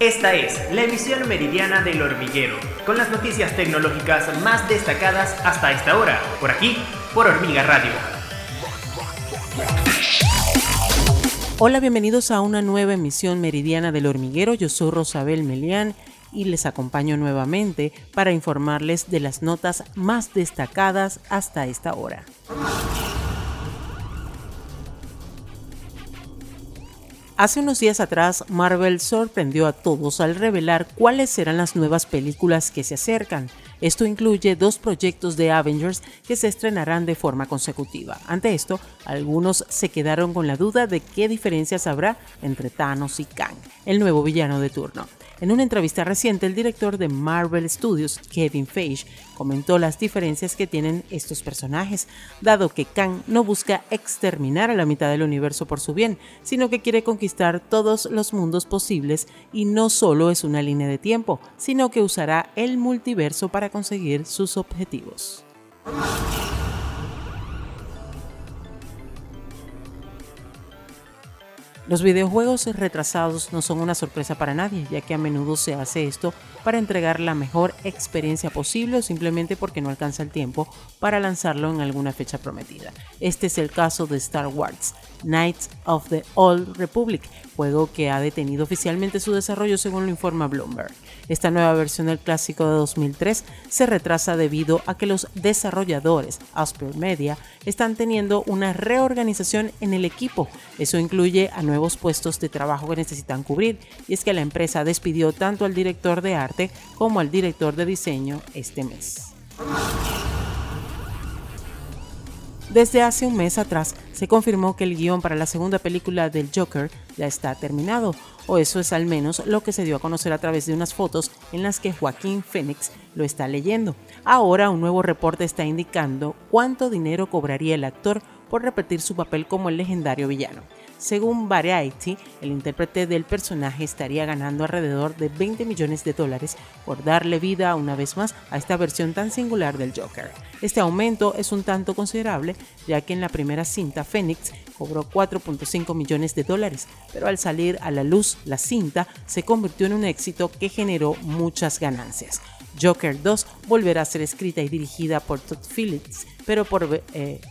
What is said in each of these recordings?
Esta es la emisión meridiana del hormiguero, con las noticias tecnológicas más destacadas hasta esta hora, por aquí, por Hormiga Radio. Hola, bienvenidos a una nueva emisión meridiana del hormiguero. Yo soy Rosabel Melián y les acompaño nuevamente para informarles de las notas más destacadas hasta esta hora. Hace unos días atrás, Marvel sorprendió a todos al revelar cuáles serán las nuevas películas que se acercan. Esto incluye dos proyectos de Avengers que se estrenarán de forma consecutiva. Ante esto, algunos se quedaron con la duda de qué diferencias habrá entre Thanos y Kang, el nuevo villano de turno. En una entrevista reciente, el director de Marvel Studios, Kevin Feige, comentó las diferencias que tienen estos personajes, dado que Kang no busca exterminar a la mitad del universo por su bien, sino que quiere conquistar todos los mundos posibles y no solo es una línea de tiempo, sino que usará el multiverso para conseguir sus objetivos. Los videojuegos retrasados no son una sorpresa para nadie, ya que a menudo se hace esto para entregar la mejor experiencia posible o simplemente porque no alcanza el tiempo para lanzarlo en alguna fecha prometida. Este es el caso de Star Wars, Knights of the Old Republic, juego que ha detenido oficialmente su desarrollo según lo informa Bloomberg. Esta nueva versión del clásico de 2003 se retrasa debido a que los desarrolladores, Asper Media, están teniendo una reorganización en el equipo. Eso incluye a nuevos puestos de trabajo que necesitan cubrir, y es que la empresa despidió tanto al director de arte como al director de diseño este mes. Desde hace un mes atrás se confirmó que el guion para la segunda película del Joker ya está terminado, o eso es al menos lo que se dio a conocer a través de unas fotos en las que Joaquín Phoenix lo está leyendo. Ahora un nuevo reporte está indicando cuánto dinero cobraría el actor por repetir su papel como el legendario villano. Según Variety, el intérprete del personaje estaría ganando alrededor de 20 millones de dólares por darle vida una vez más a esta versión tan singular del Joker. Este aumento es un tanto considerable, ya que en la primera cinta Phoenix cobró 4.5 millones de dólares, pero al salir a la luz la cinta se convirtió en un éxito que generó muchas ganancias. Joker 2 volverá a ser escrita y dirigida por Todd Phillips, pero por, eh,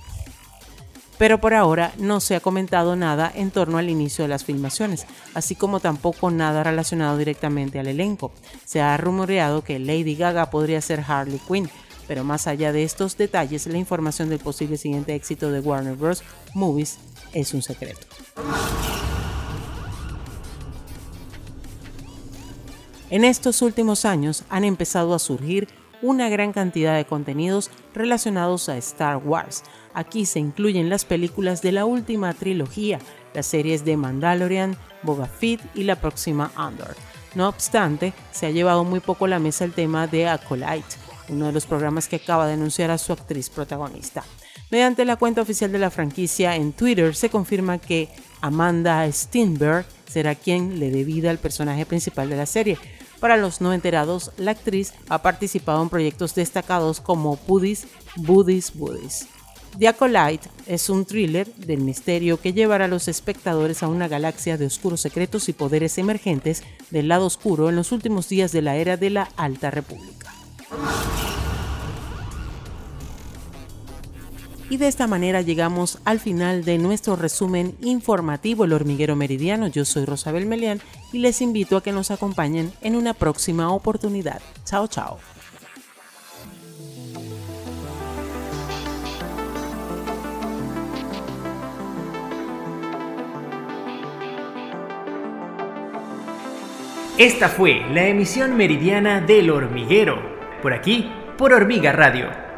pero por ahora no se ha comentado nada en torno al inicio de las filmaciones, así como tampoco nada relacionado directamente al elenco. Se ha rumoreado que Lady Gaga podría ser Harley Quinn, pero más allá de estos detalles, la información del posible siguiente éxito de Warner Bros. Movies es un secreto. En estos últimos años han empezado a surgir una gran cantidad de contenidos relacionados a Star Wars. Aquí se incluyen las películas de la última trilogía, las series de Mandalorian, Boba Fett y la próxima Andor. No obstante, se ha llevado muy poco a la mesa el tema de Acolyte, uno de los programas que acaba de anunciar a su actriz protagonista. Mediante la cuenta oficial de la franquicia en Twitter se confirma que Amanda Steinberg será quien le dé vida al personaje principal de la serie, para los no enterados, la actriz ha participado en proyectos destacados como Buddies, Buddies, Buddies. The Acolyte es un thriller del misterio que llevará a los espectadores a una galaxia de oscuros secretos y poderes emergentes del lado oscuro en los últimos días de la era de la Alta República. Y de esta manera llegamos al final de nuestro resumen informativo El Hormiguero Meridiano. Yo soy Rosabel Melián y les invito a que nos acompañen en una próxima oportunidad. Chao, chao. Esta fue la emisión meridiana del hormiguero, por aquí, por Hormiga Radio